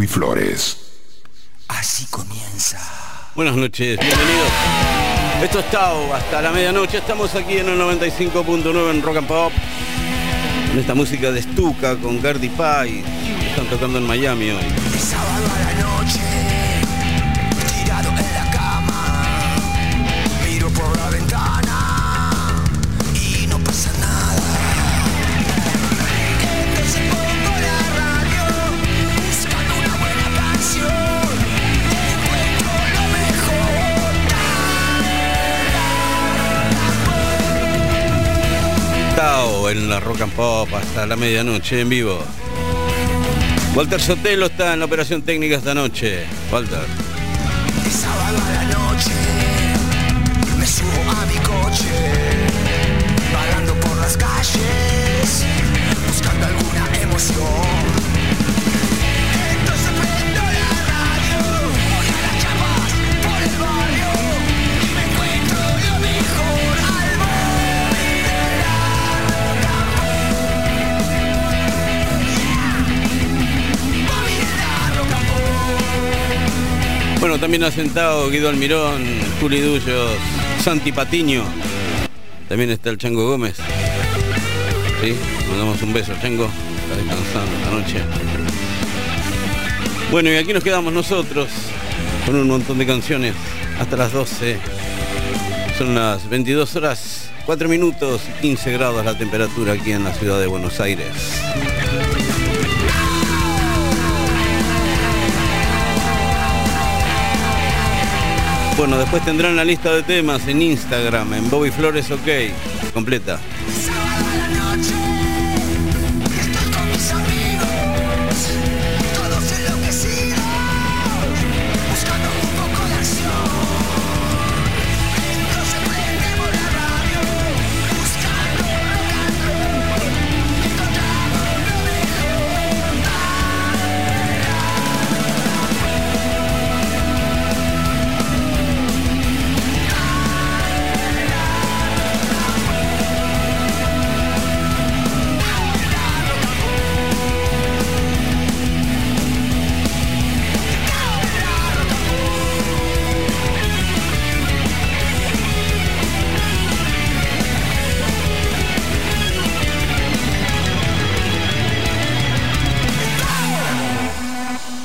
Bobby Flores. Así comienza. Buenas noches, bienvenidos. Esto es Tao, hasta la medianoche. Estamos aquí en el 95.9 en Rock and Pop. Con esta música de Stuka con Gardy Pie. Están tocando en Miami hoy. Sábado a la noche, En la Rock and Pop hasta la medianoche en vivo. Walter Sotelo está en la operación técnica esta noche. Walter. Bueno, también ha sentado Guido Almirón, Juli Dullos, Santi Patiño. También está el Chango Gómez. Sí, mandamos un beso, Chango. Está descansando esta noche. Bueno, y aquí nos quedamos nosotros con un montón de canciones hasta las 12. Son las 22 horas, 4 minutos y 15 grados la temperatura aquí en la ciudad de Buenos Aires. Bueno, después tendrán la lista de temas en Instagram, en Bobby Flores OK, completa.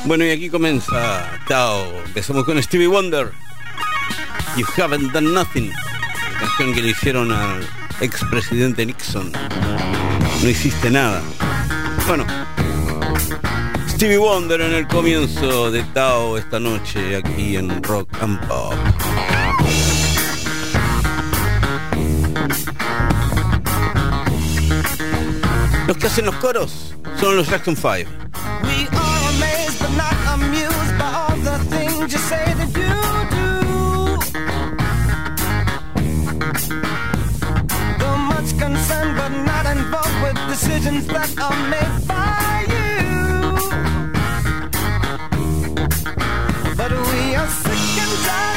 Bueno, y aquí comienza Tao. Empezamos con Stevie Wonder. You haven't done nothing. Canción que le hicieron al expresidente Nixon. No hiciste nada. Bueno. Stevie Wonder en el comienzo de Tao esta noche aquí en Rock and Pop. Los que hacen los coros son los Jackson 5. You say that you do. Though much concerned but not involved with decisions that are made by you. But we are sick and tired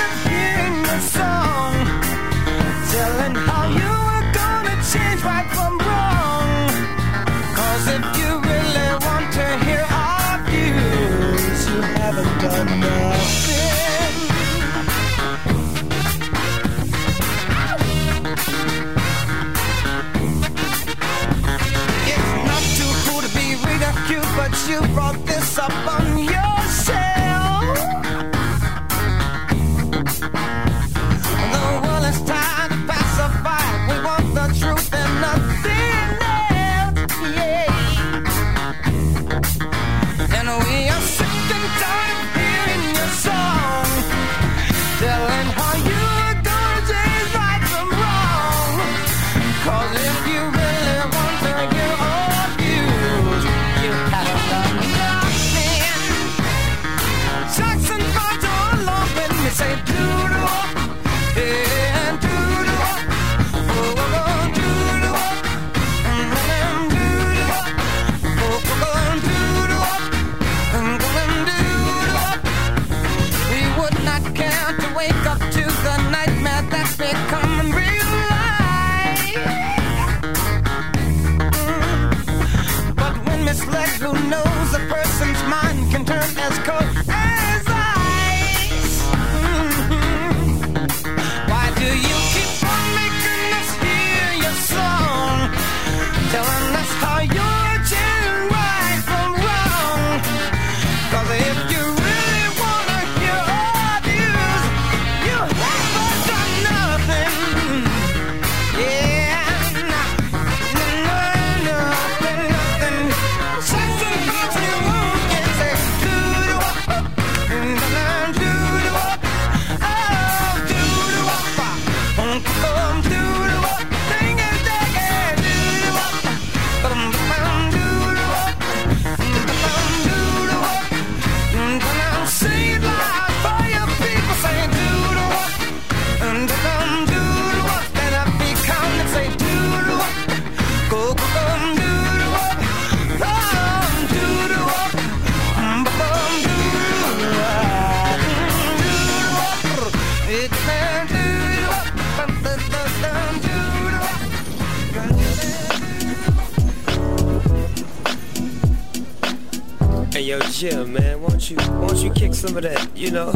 You know,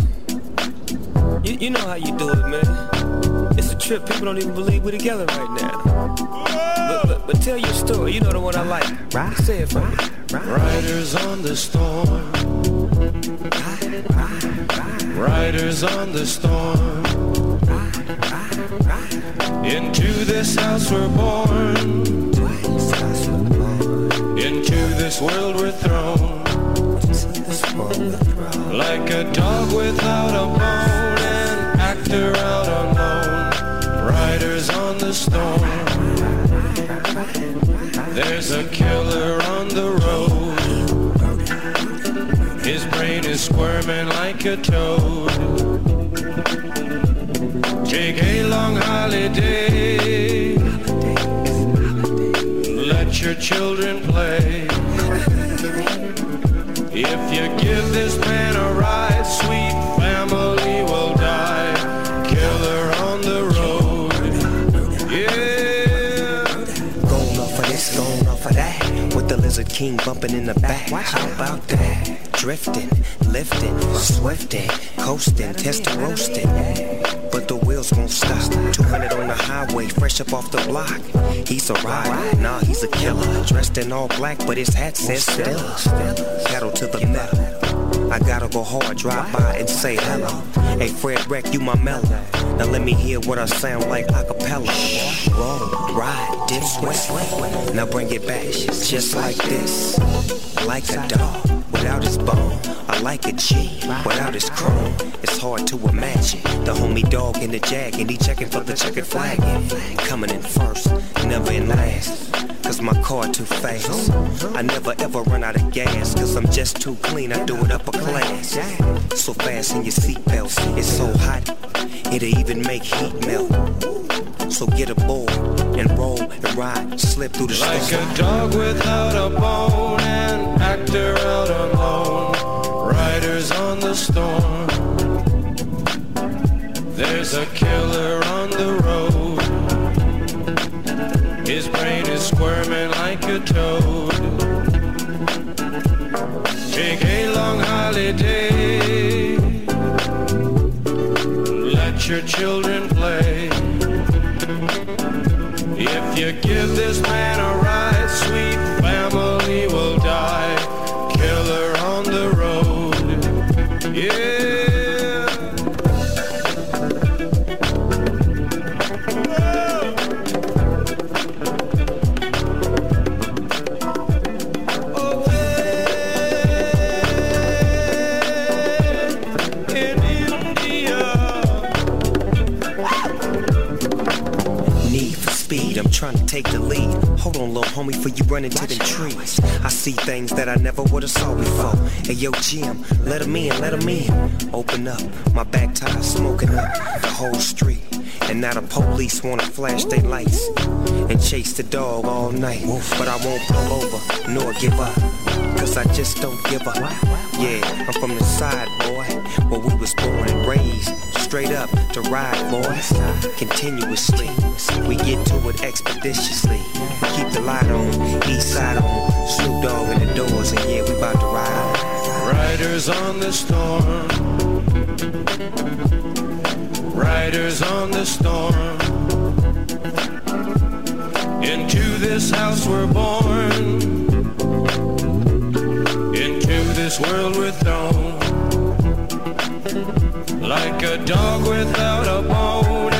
you, you know how you do it, man. It's a trip. People don't even believe we're together right now. But, but, but tell your story. You know the one I like. Right. Say it for me. Riders on the storm. Riders on the storm. Into this house we're born. Into this world we're thrown. Like a dog without a bone, an actor out alone. Riders on the storm. There's a killer on the road. His brain is squirming like a toad. Take a long holiday. Let your children play. If you give this man a ride, sweet family will die. Killer on the road. Yeah. Going off of this, going off of that. With the Lizard King bumping in the back. How about that? Drifting, lifting, swifting, coasting, testing, roasting. Wheels won't stop. 200 on the highway, fresh up off the block. He's a rider, nah, he's a killer. Dressed in all black, but his hat says Stella. Pedal to the metal. I gotta go hard, drive by and say hello. Hey, Fredwreck, you my mellow. Now let me hear what I sound like a cappella. Roll, ride, dip, sweat. Now bring it back, just like this. Like a dog without his bone. Like a G without his chrome. It's hard to imagine the homie dog in the jag and he checking for the checkered flag. Coming in first, never in last. Cause my car too fast. I never ever run out of gas. Cause I'm just too clean, I do it upper class. So fast in your seatbelts, it's so hot, it'll even make heat melt. So get a aboard and roll and ride, slip through the Like storm. a dog without a bone, an actor out alone. Riders on the storm. There's a killer on the road. His brain is squirming like a toad. Take a long holiday. Let your children play. If you give this man a ride, sweet Hold on, little homie, for you run into them trees. I see things that I never would've saw before. Hey, yo, Jim, let 'em in, let 'em in. Open up, my back tire smoking up the whole street. And now the police wanna flash their lights and chase the dog all night. But I won't pull over nor give up. Cause I just don't give up. Yeah, I'm from the side, boy, where we was born and raised. Straight up to ride, boys. Continuously, we get to it expeditiously. We keep the light on, east side on. Snoop Dogg in the doors, and yeah, we about to ride. Riders on the storm. Riders on the storm. Into this house we're born. Into this world we're thrown. Like a dog without a bone,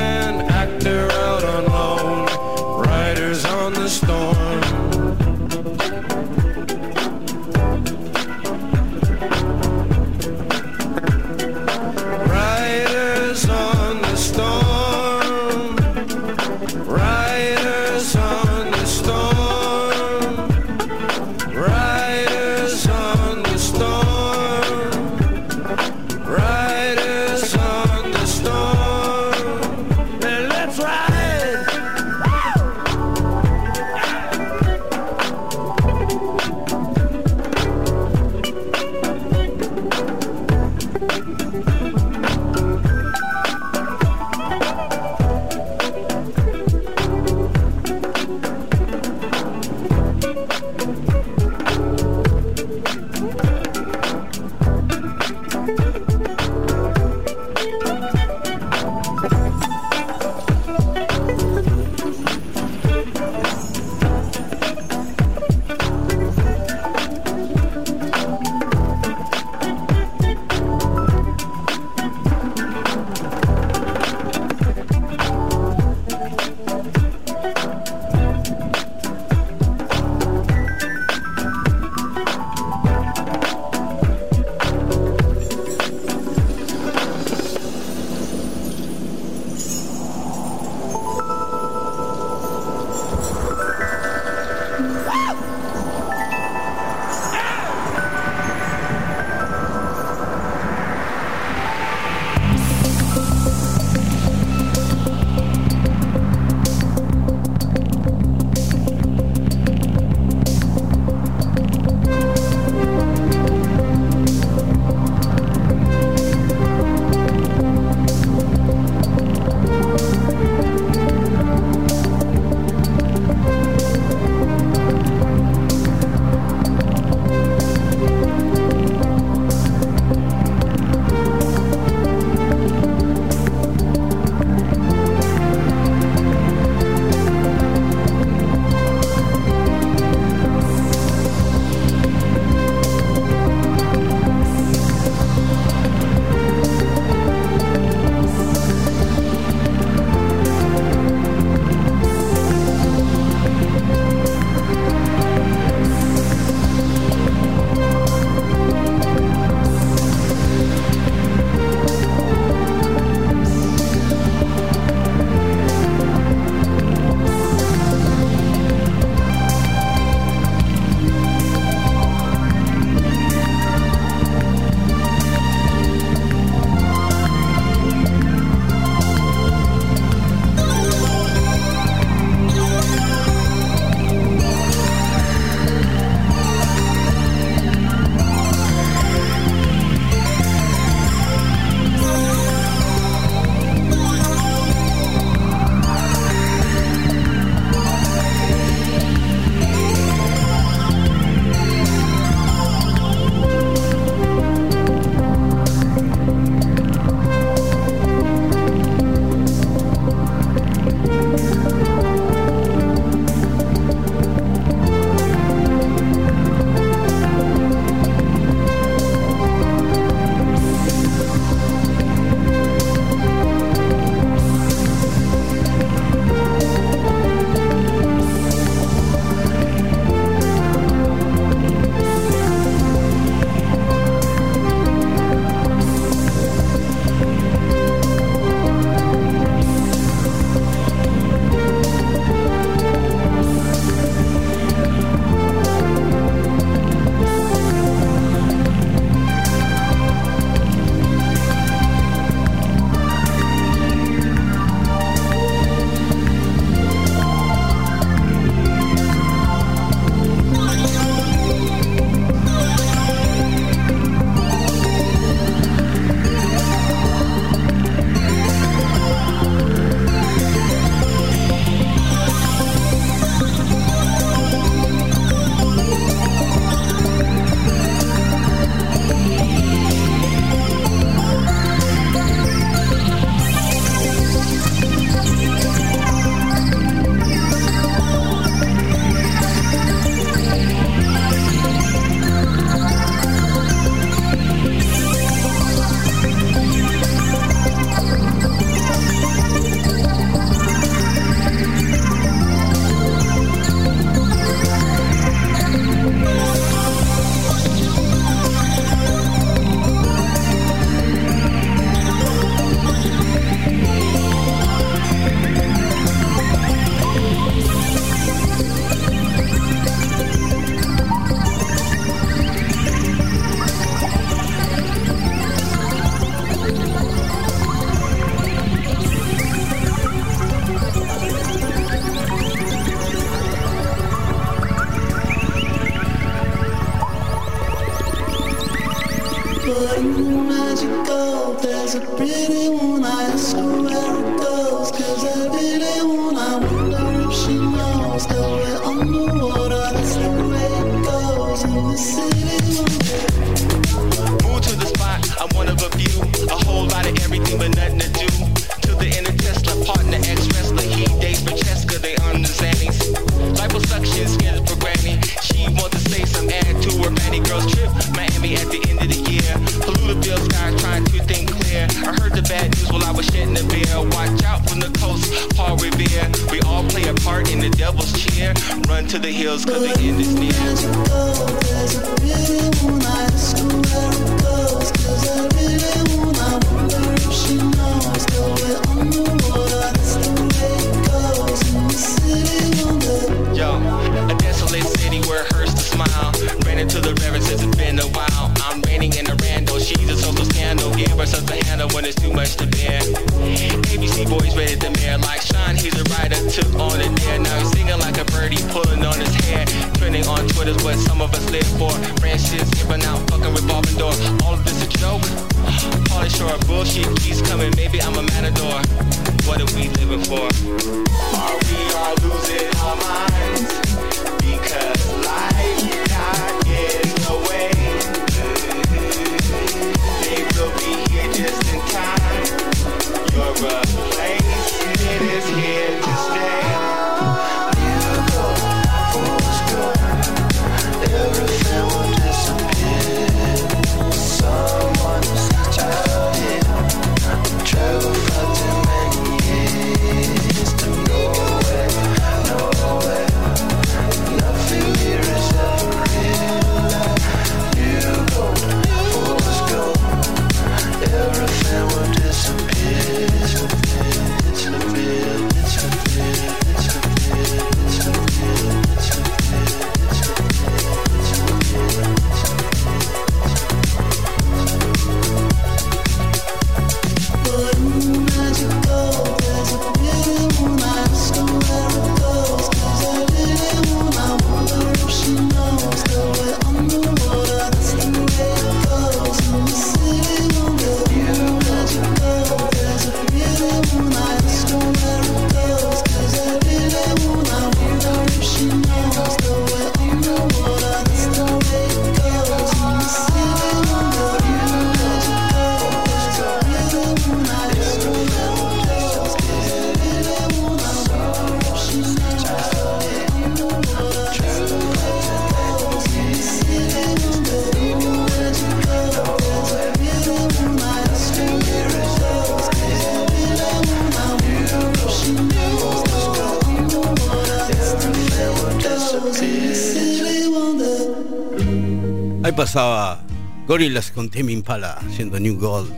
Gorillaz con Timmy Impala haciendo New Gold.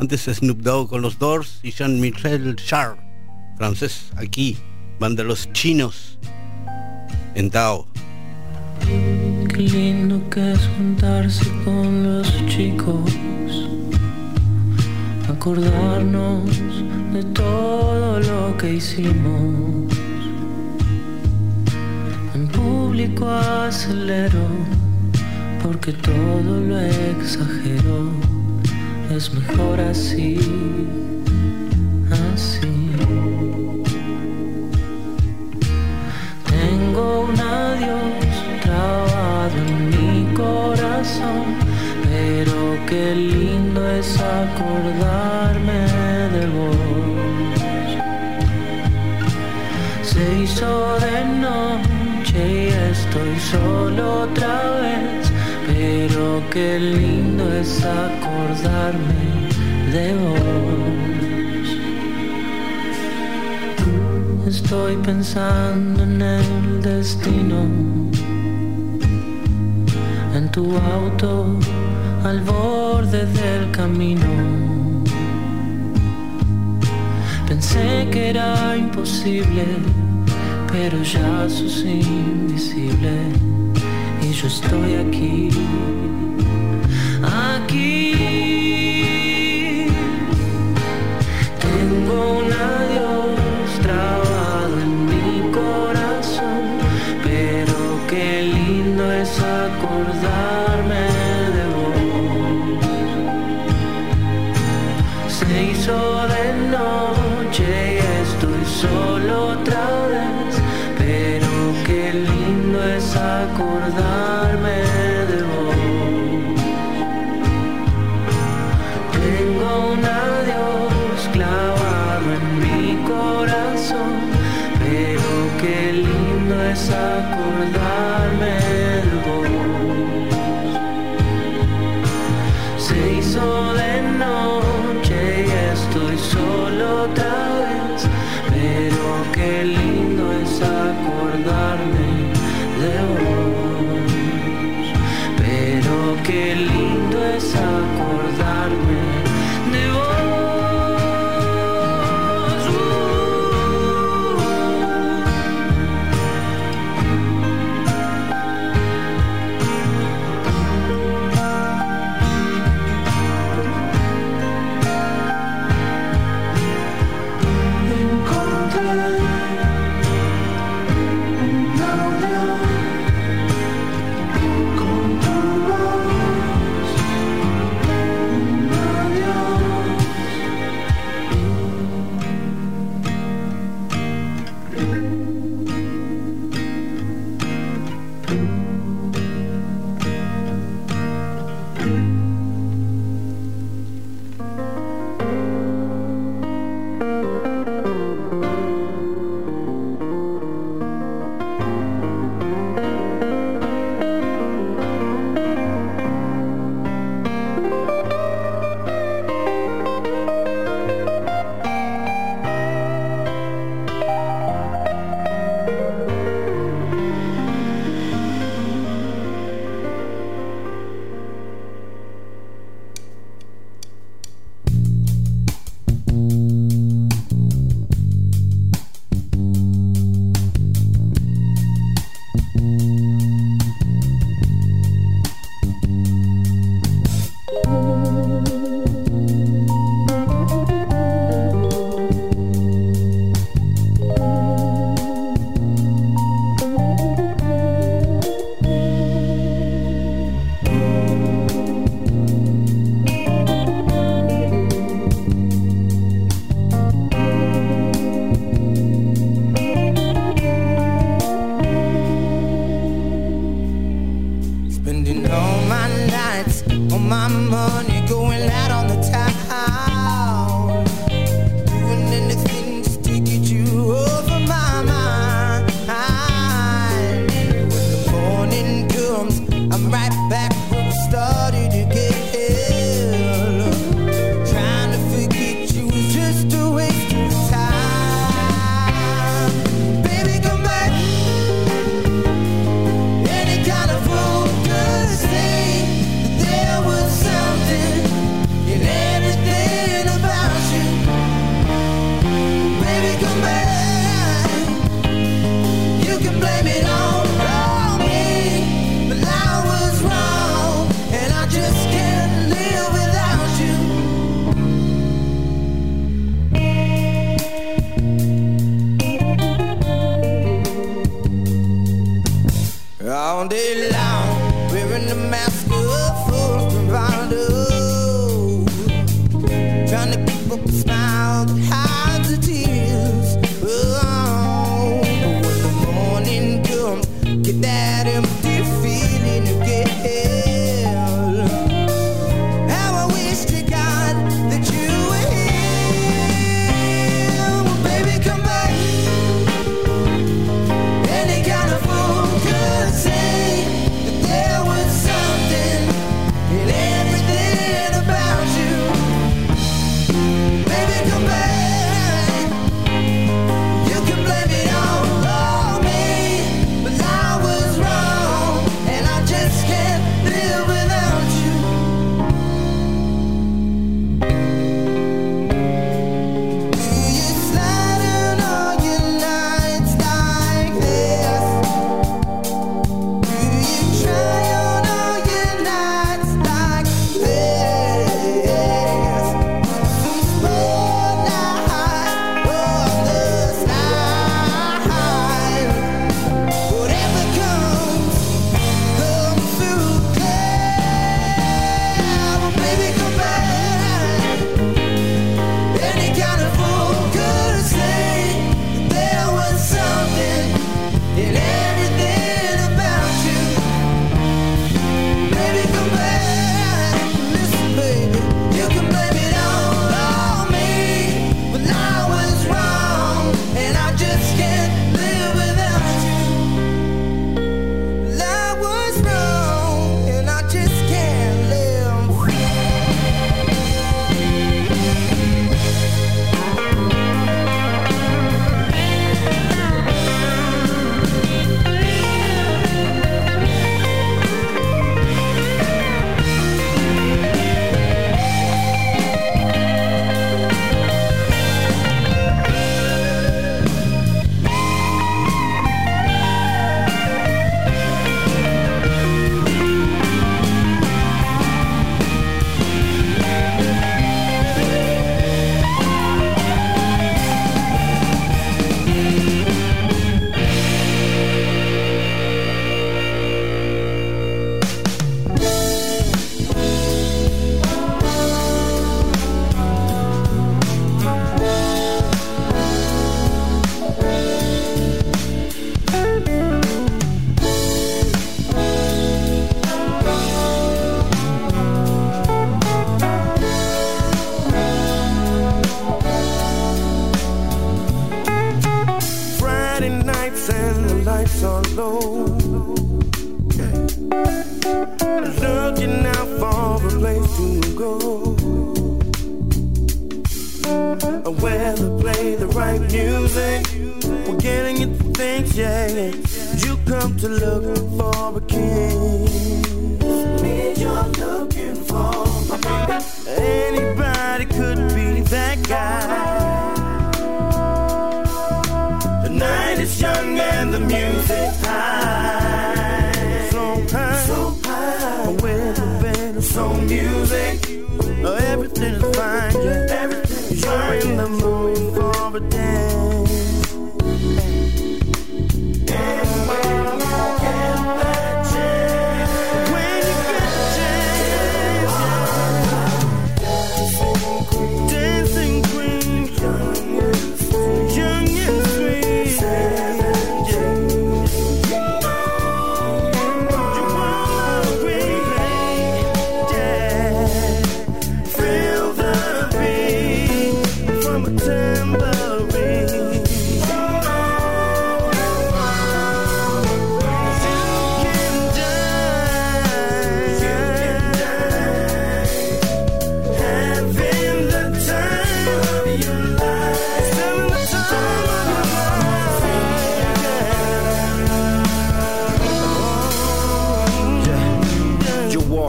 Antes Snoop Dogg con los Doors y Jean-Michel Sharp, francés, aquí, van de los chinos en Tao. Qué lindo que es juntarse con los chicos, acordarnos de todo lo que hicimos. En público acelero porque todo lo exagero, es mejor así. Estoy pensando en el destino, en tu auto al borde del camino. Pensé que era imposible, pero ya sos invisible. Y yo estoy aquí,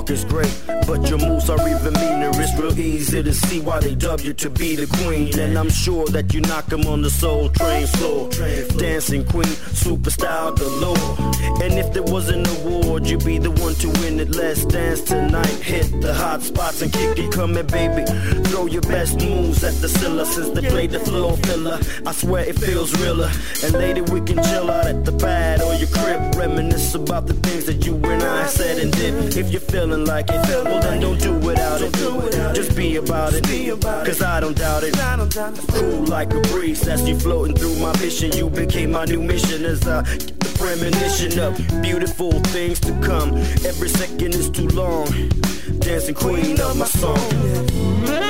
is great, but your moves are even meaner. It's real easy to see why they dub you to be the queen. And I'm sure that you knock knock 'em on the soul train floor. Dancing queen, superstar galore. And if there was an award, you'd be the one to win it. Let's dance tonight. Hit the hot spots and kick it. Come baby. Throw your best moves at the Scylla since they played the floor filler. I swear it feels realer. And later we can chill out at the pad or your crib. Reminisce about the things that you and I said and did. If you're feeling like it, don't do without it. Just be about it. Cause I don't doubt it. Cool like a breeze as you floating through my vision. You became my new mission as I get the premonition of beautiful things to come. Every second is too long. Dancing queen of my song.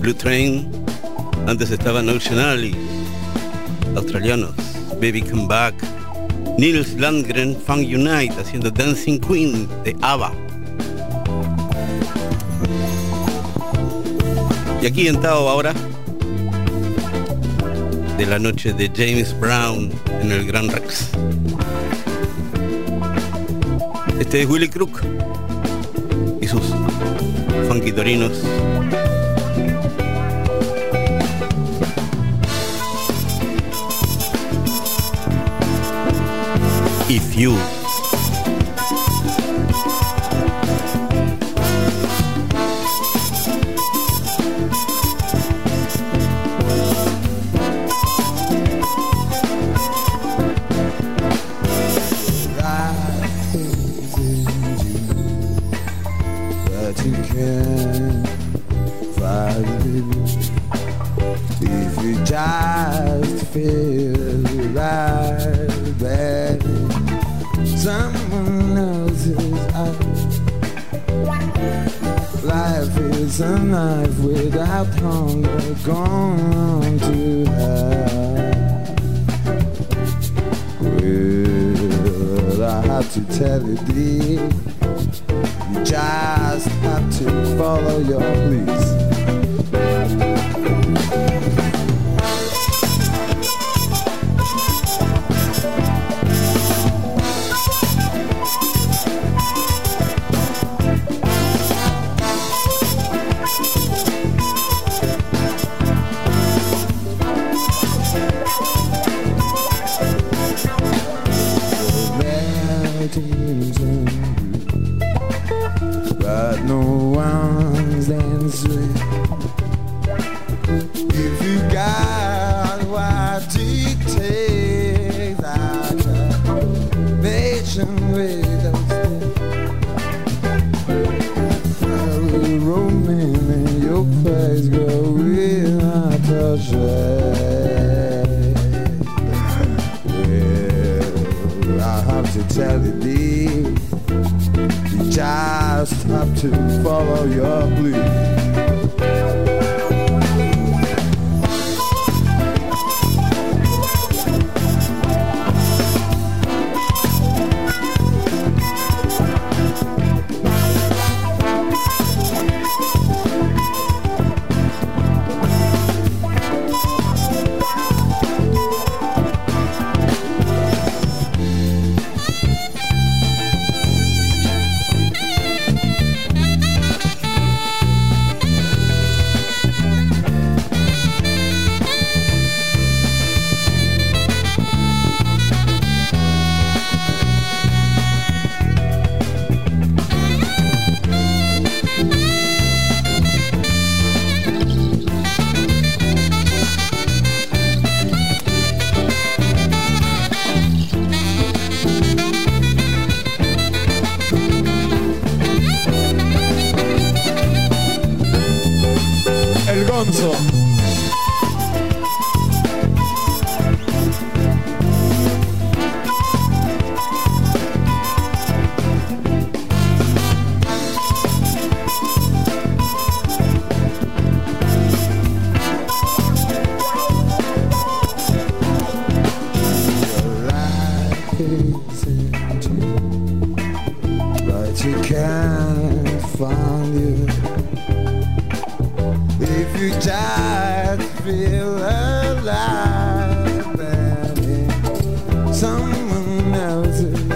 Blue Train, antes estaban Ocean Alley, australianos, Baby Come Back, Nils Landgren, Funk Unite haciendo Dancing Queen de ABBA. Y aquí en Tao ahora, de la noche de James Brown en el Gran Rex. Este es Willy Crook y sus funky torinos. If you in someone else's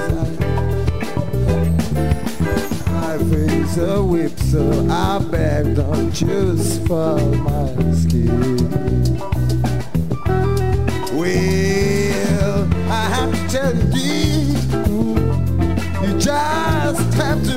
life is a whip, so I beg, don't choose for my skin. Well, I have to tell you you just have to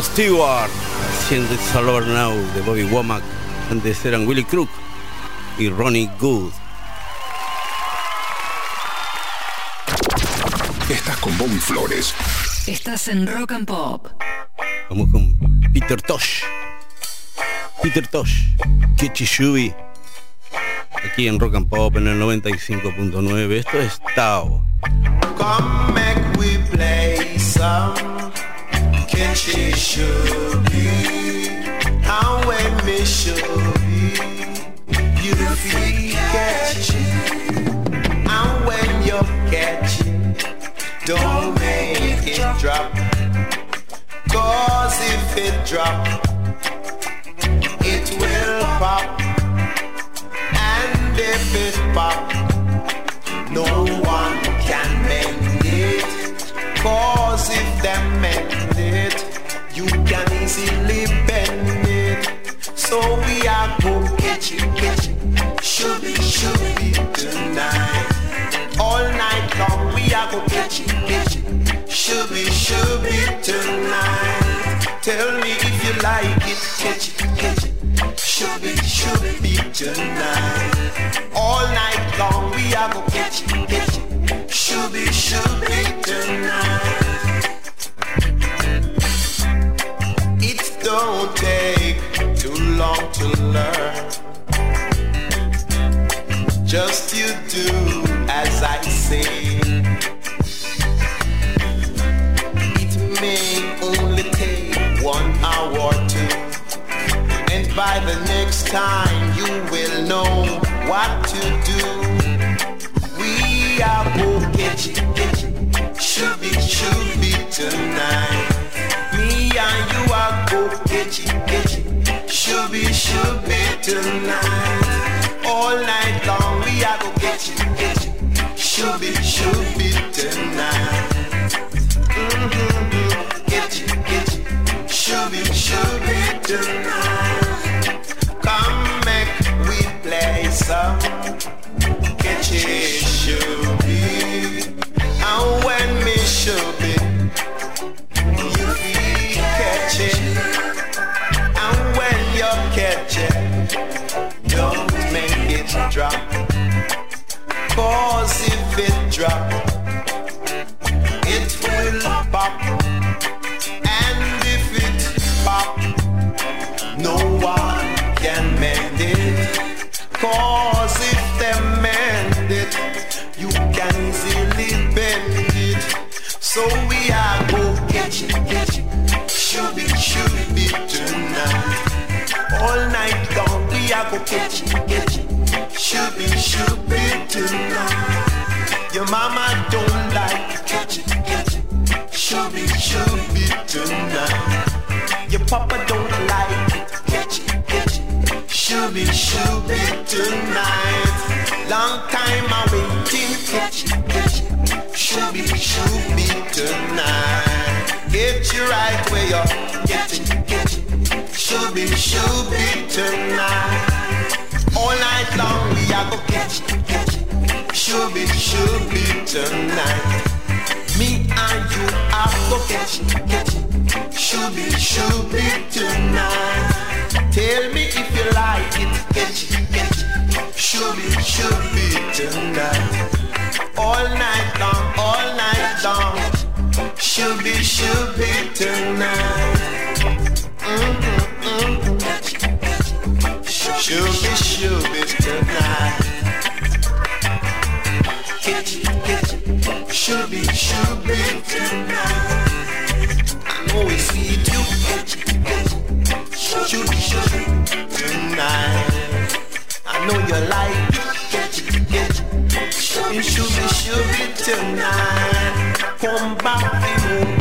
Ross Stewart haciendo It's All Over Now de Bobby Womack. Antes eran Willie Crook y Ronnie Good. Estás con Bobby Flores. Estás en Rock and Pop. Vamos con Peter Tosh. Peter Tosh, Shubi. Aquí en Rock and Pop en el 95.9. Esto es Tao. Come make we play some Kitchy Shubi. And when me Shubi, you feel catchy. And when you catch don't make it drop. Cause if it drop, it will pop. And if it pop, no one can mend it. Cause if them mend you can easily bend it. So we are go catch it, catch it. Should be, should be tonight. All night long we are go catch it, catch it. Should be, should be tonight. Tell me if you like it, catch it, catch it. Should be, should be tonight. All night long we are go catch it, catch it. Should be, should be tonight. Don't take too long to learn. Just you do as I say. It may only take one hour or two. And by the next time you will know what to do. We are both getting, getting, should be, should be tonight. Me and you getting, getting, should be, should be tonight. All night long we are go getting, getting, should be, should be tonight. Mm-hmm. Getting, getting, should be, should be tonight. Come make we play some catch it should be. And when me should be, drop, it will pop. And if it pop, no one can mend it. Cause if they mend it, you can easily bend it. So we are go catch it, catch it. Should be, should be tonight. All night long we are go catch it, catch it. Should be, should be tonight. Mama don't like catch it, catch it. Should be, should be tonight. Your papa don't like it, catch it, catch it. Should be, should be tonight. Long time I waiting, catch it, catch it. Should be, should be tonight. Get you right where you're getting, getting. Should be, should be tonight. All night long we are go catch it, catch it. Should be, should be tonight. Me and you are go catch catch. Should be, should be tonight. Tell me if you like it, catch catch. Should be, should be tonight. All night long, all night long. Should be, should be tonight. Mm-hmm, mm-hmm. Should be, should be tonight. Should be, should be tonight. I know you catch it, catch it. Should be, should be tonight. I know you like it. Should be, should be, be tonight. Come back,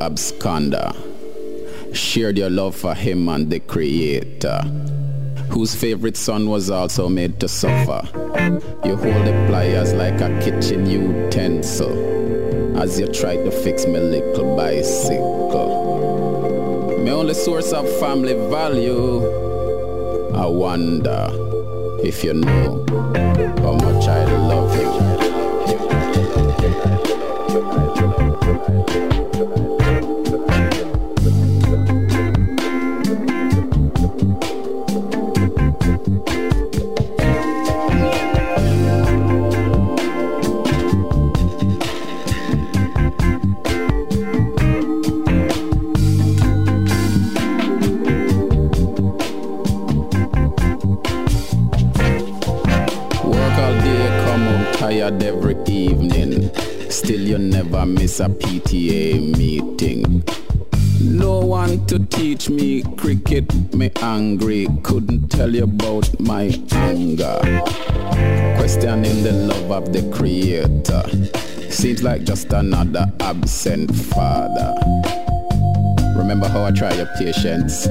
absconder. Shared your love for him and the creator, whose favorite son was also made to suffer. You hold the pliers like a kitchen utensil, as you try to fix me little bicycle. My only source of family value, I wonder if you know how much I love you. Work PTA meeting. No one to teach me cricket, me angry. Couldn't tell you about my anger. Questioning the love of the creator. Seems like just another absent father. Remember how I tried your patience?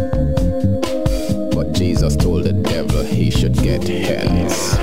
But Jesus told the devil he should get hence.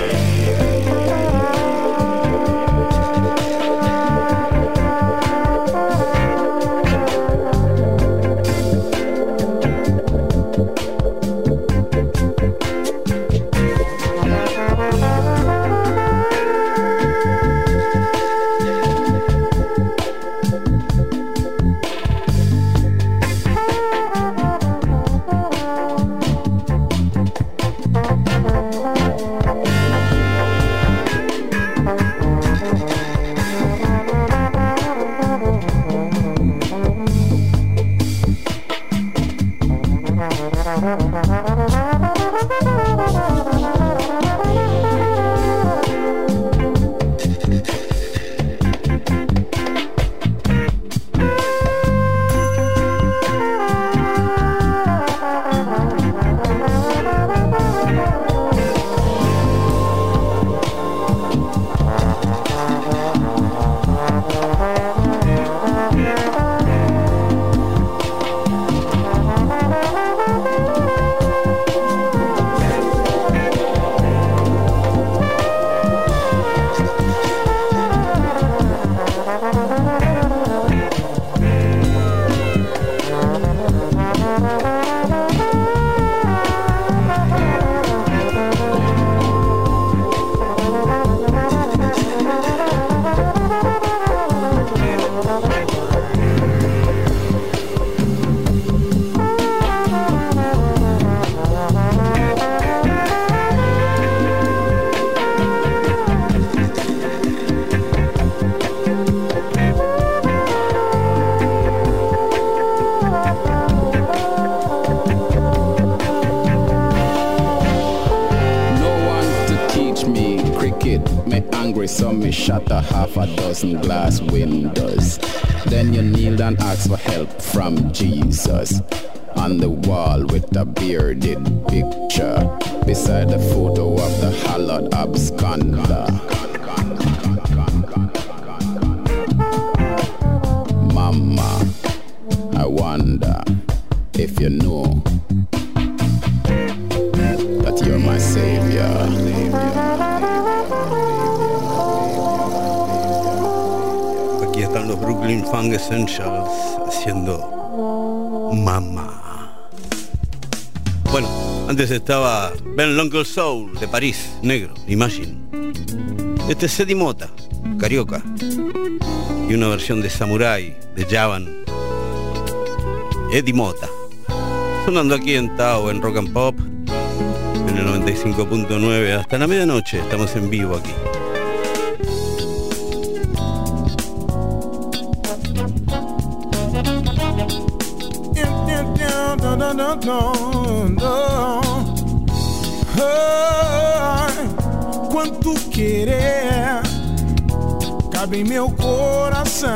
Essentials haciendo Mamá. Bueno, antes estaba Ben L'Uncle Soul de París, negro, Imagine. Este es Eddie Mota, carioca. Y una versión de Samurai, de Javan. Eddie Mota. Sonando aquí en Tao, en Rock and Pop, en el 95.9 hasta la medianoche. Estamos en vivo aquí. Ai, quanto querer cabe em meu coração.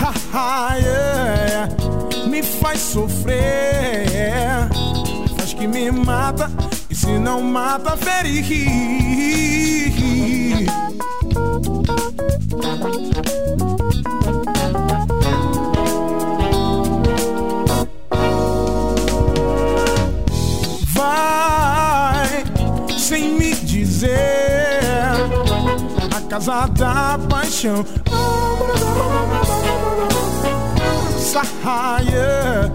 Ha, ha, yeah. Me faz sofrer, faz que me mata e se não mata, ferir. Casa da paixão. Saia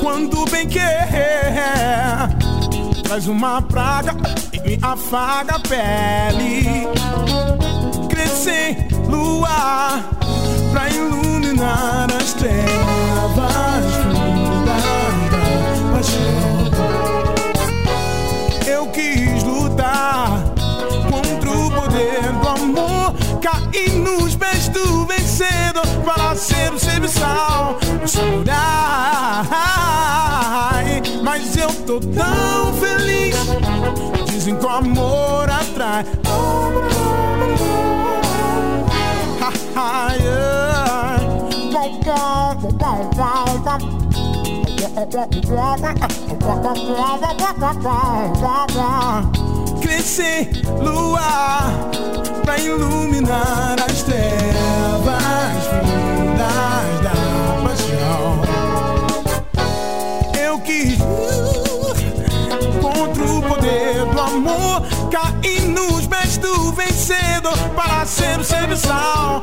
quando bem quer traz uma praga e me afaga a pele. Crescer luar pra iluminar as trevas paixão. Caí nos pés do vencedor para ser o serviçal samurai. Mas eu tô tão feliz. Dizem que o amor atrai. Crescer, luar, pra iluminar as trevas fundas da paixão. Eu quis contra o poder do amor, cair nos pés do vencedor para ser o serviçal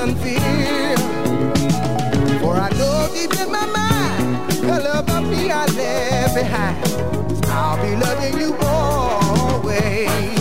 and fear. For I know deep in my mind, the love of me I left behind. I'll be loving you always.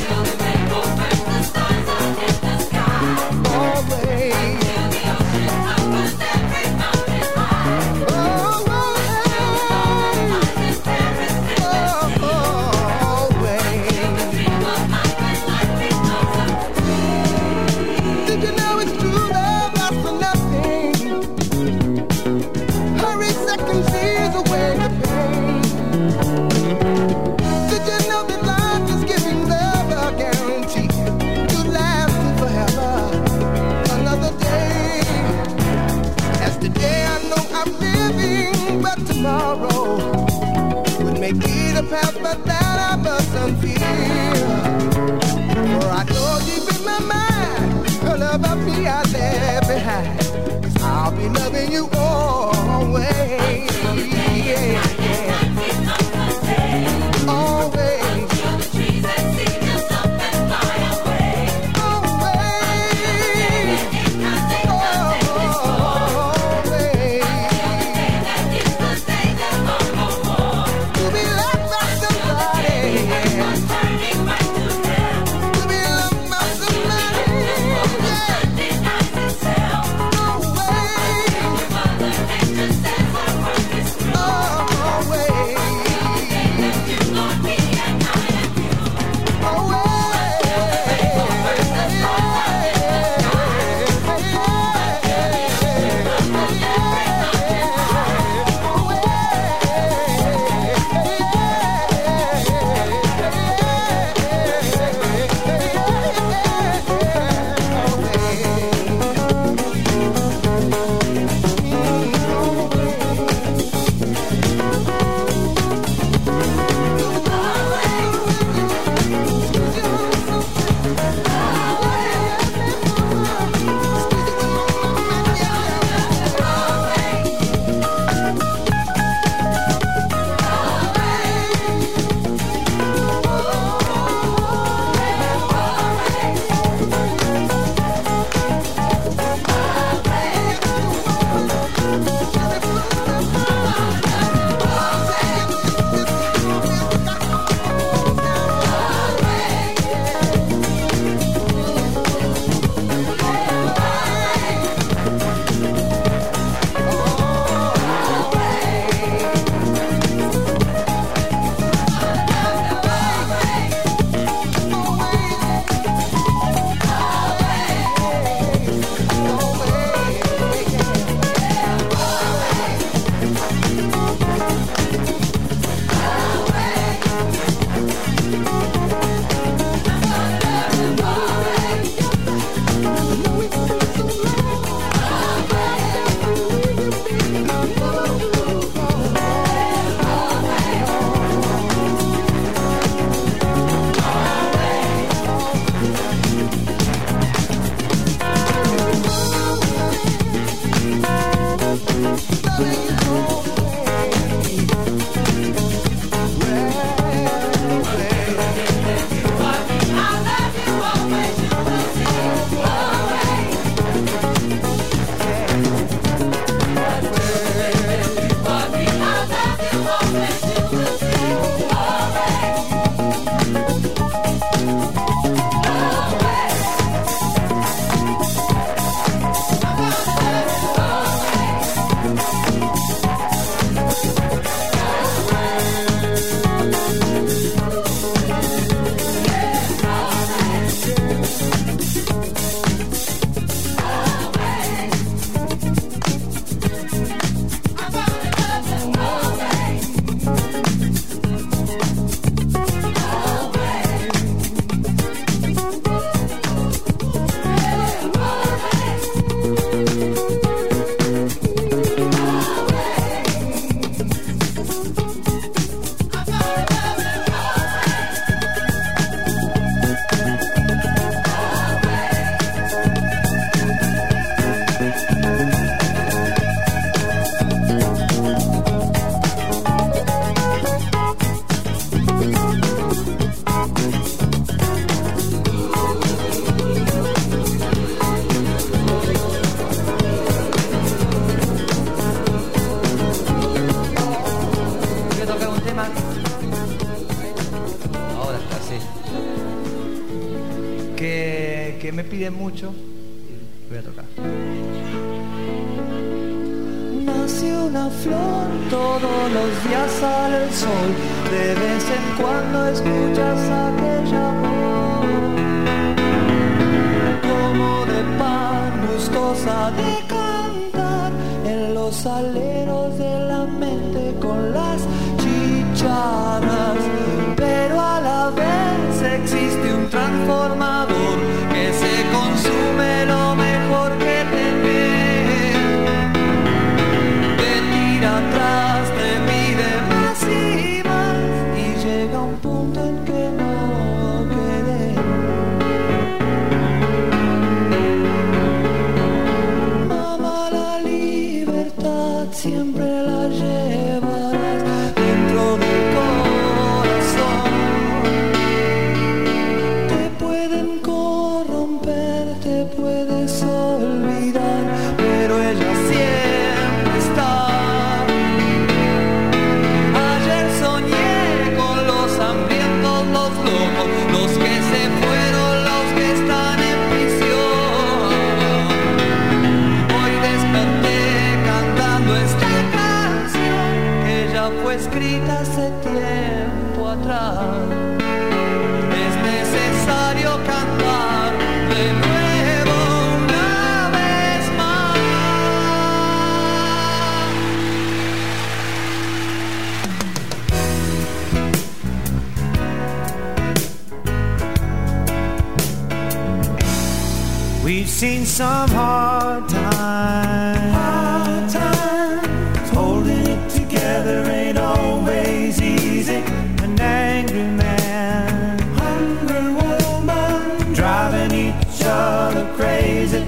each other crazy.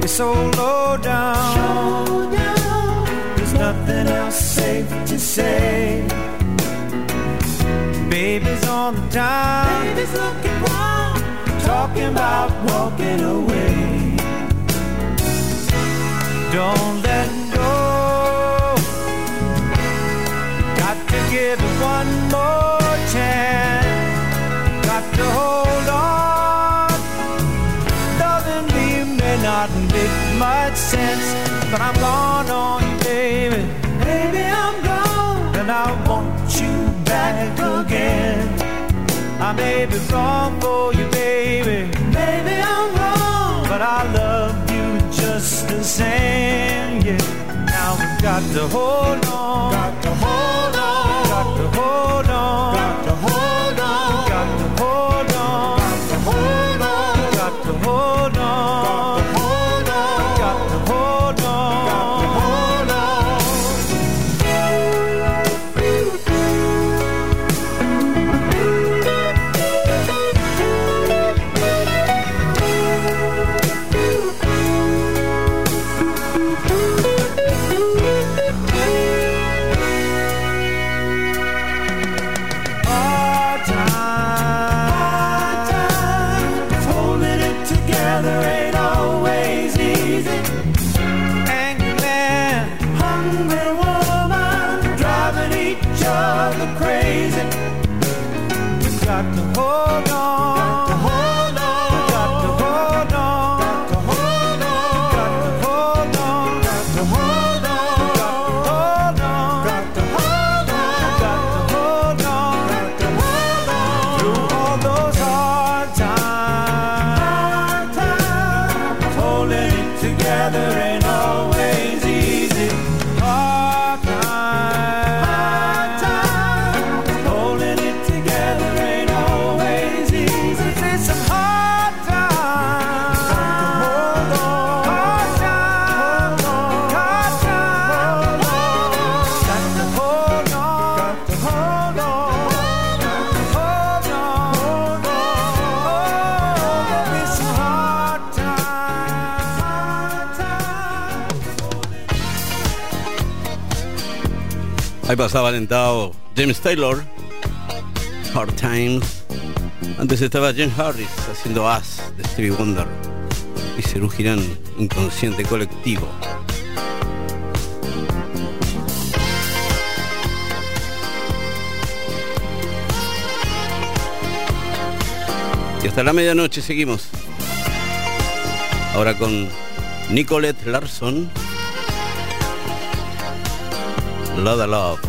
You're so low down. There's nothing else safe to say. Baby's on the down. Baby's looking wild. Talking about walking away. Don't let go. Got to give it one more chance got to hold on not make much sense, but I'm gone on you, baby. Baby, I'm gone, and I want you back again. I may be wrong for you, baby. Maybe I'm wrong, but I love you just the same. Yeah, now we've got to hold on, got to hold on, got to hold on. Got to Ahí pasaba alentado James Taylor, Hard Times. Antes estaba James Harris haciendo As de Stevie Wonder y Cerú Girán, Inconsciente Colectivo. Y hasta la medianoche seguimos. Ahora con Nicolette Larson. Lotta Love.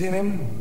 In him.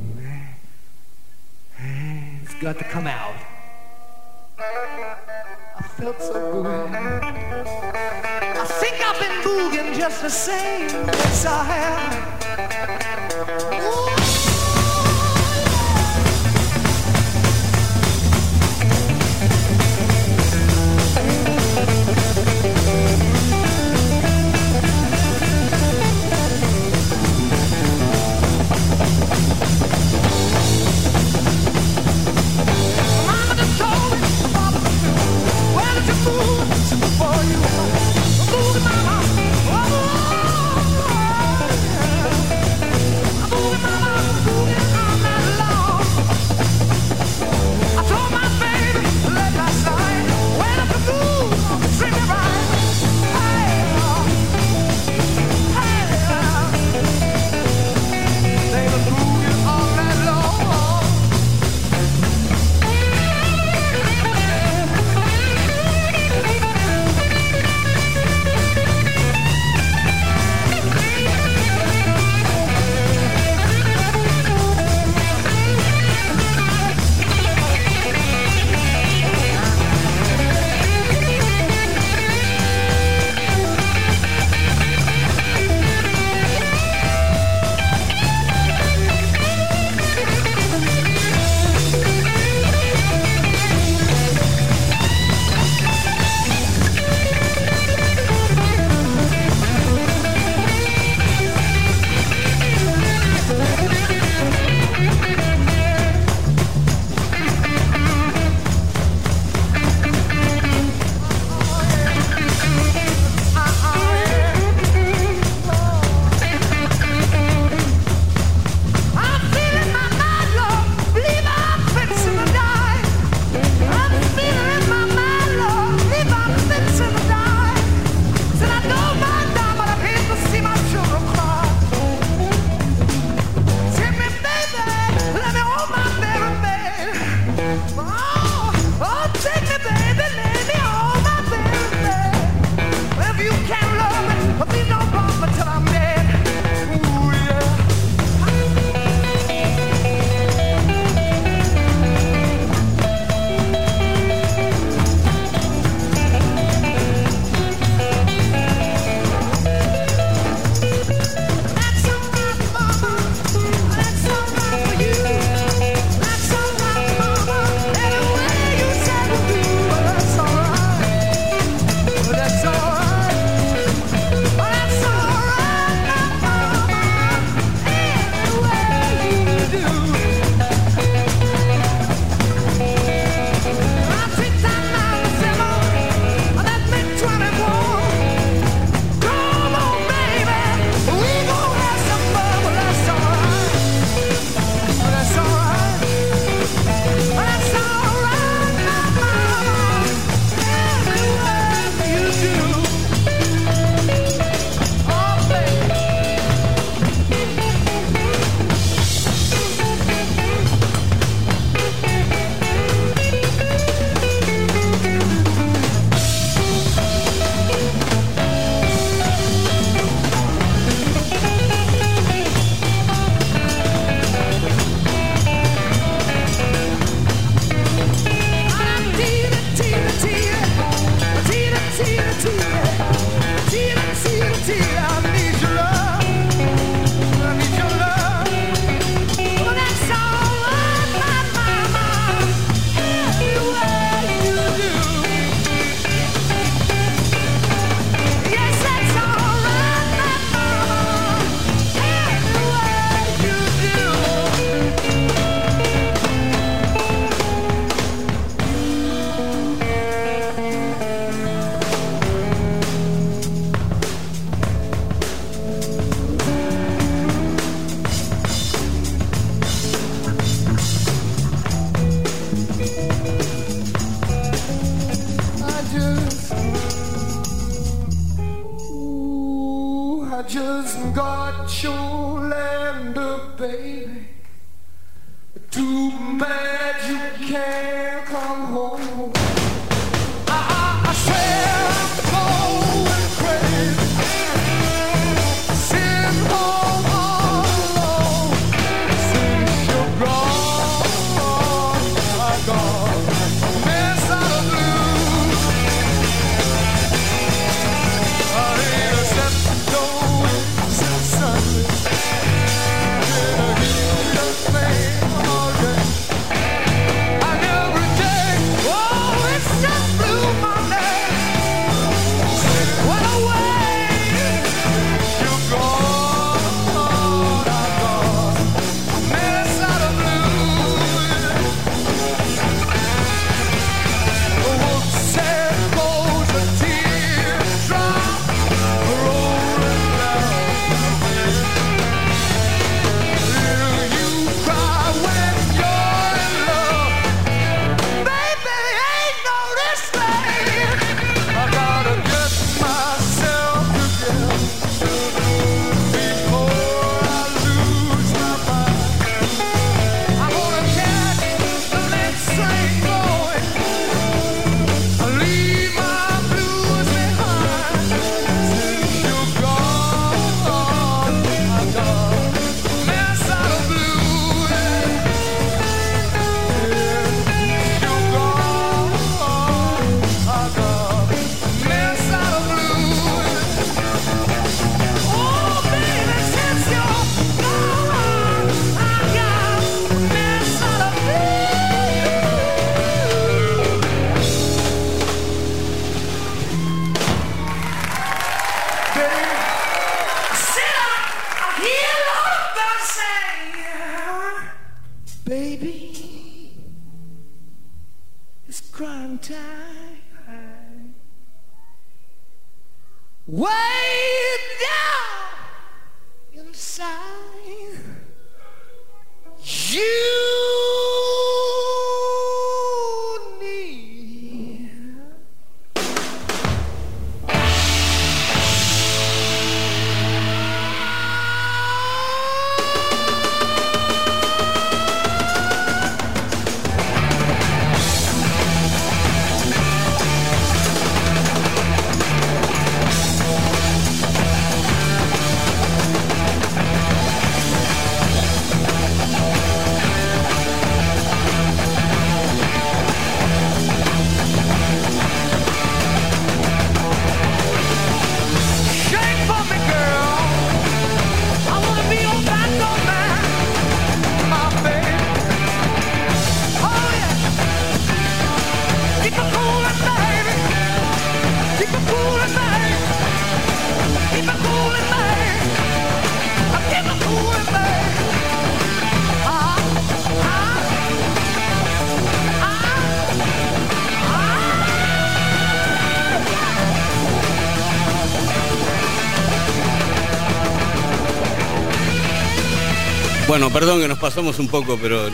Perdón que nos pasamos un poco, pero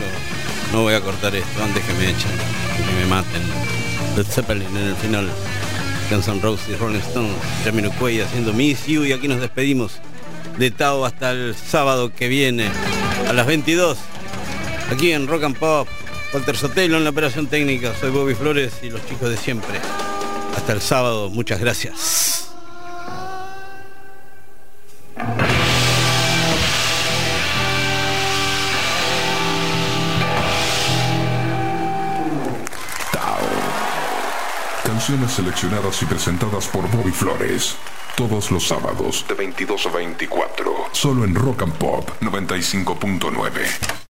no, voy a cortar esto antes que me echen, que me maten. Led Zeppelin en el final. Guns N' Roses, Rolling Stones, Jamiroquai haciendo Miss You y aquí nos despedimos de Tao hasta el sábado que viene a las 22 aquí en Rock and Pop. Walter Sotelo en la operación técnica, soy Bobby Flores y los chicos de siempre. Hasta el sábado, muchas gracias. Canciones seleccionadas y presentadas por Bobby Flores. Todos los sábados de 22 a 24. Solo en Rock and Pop 95.9.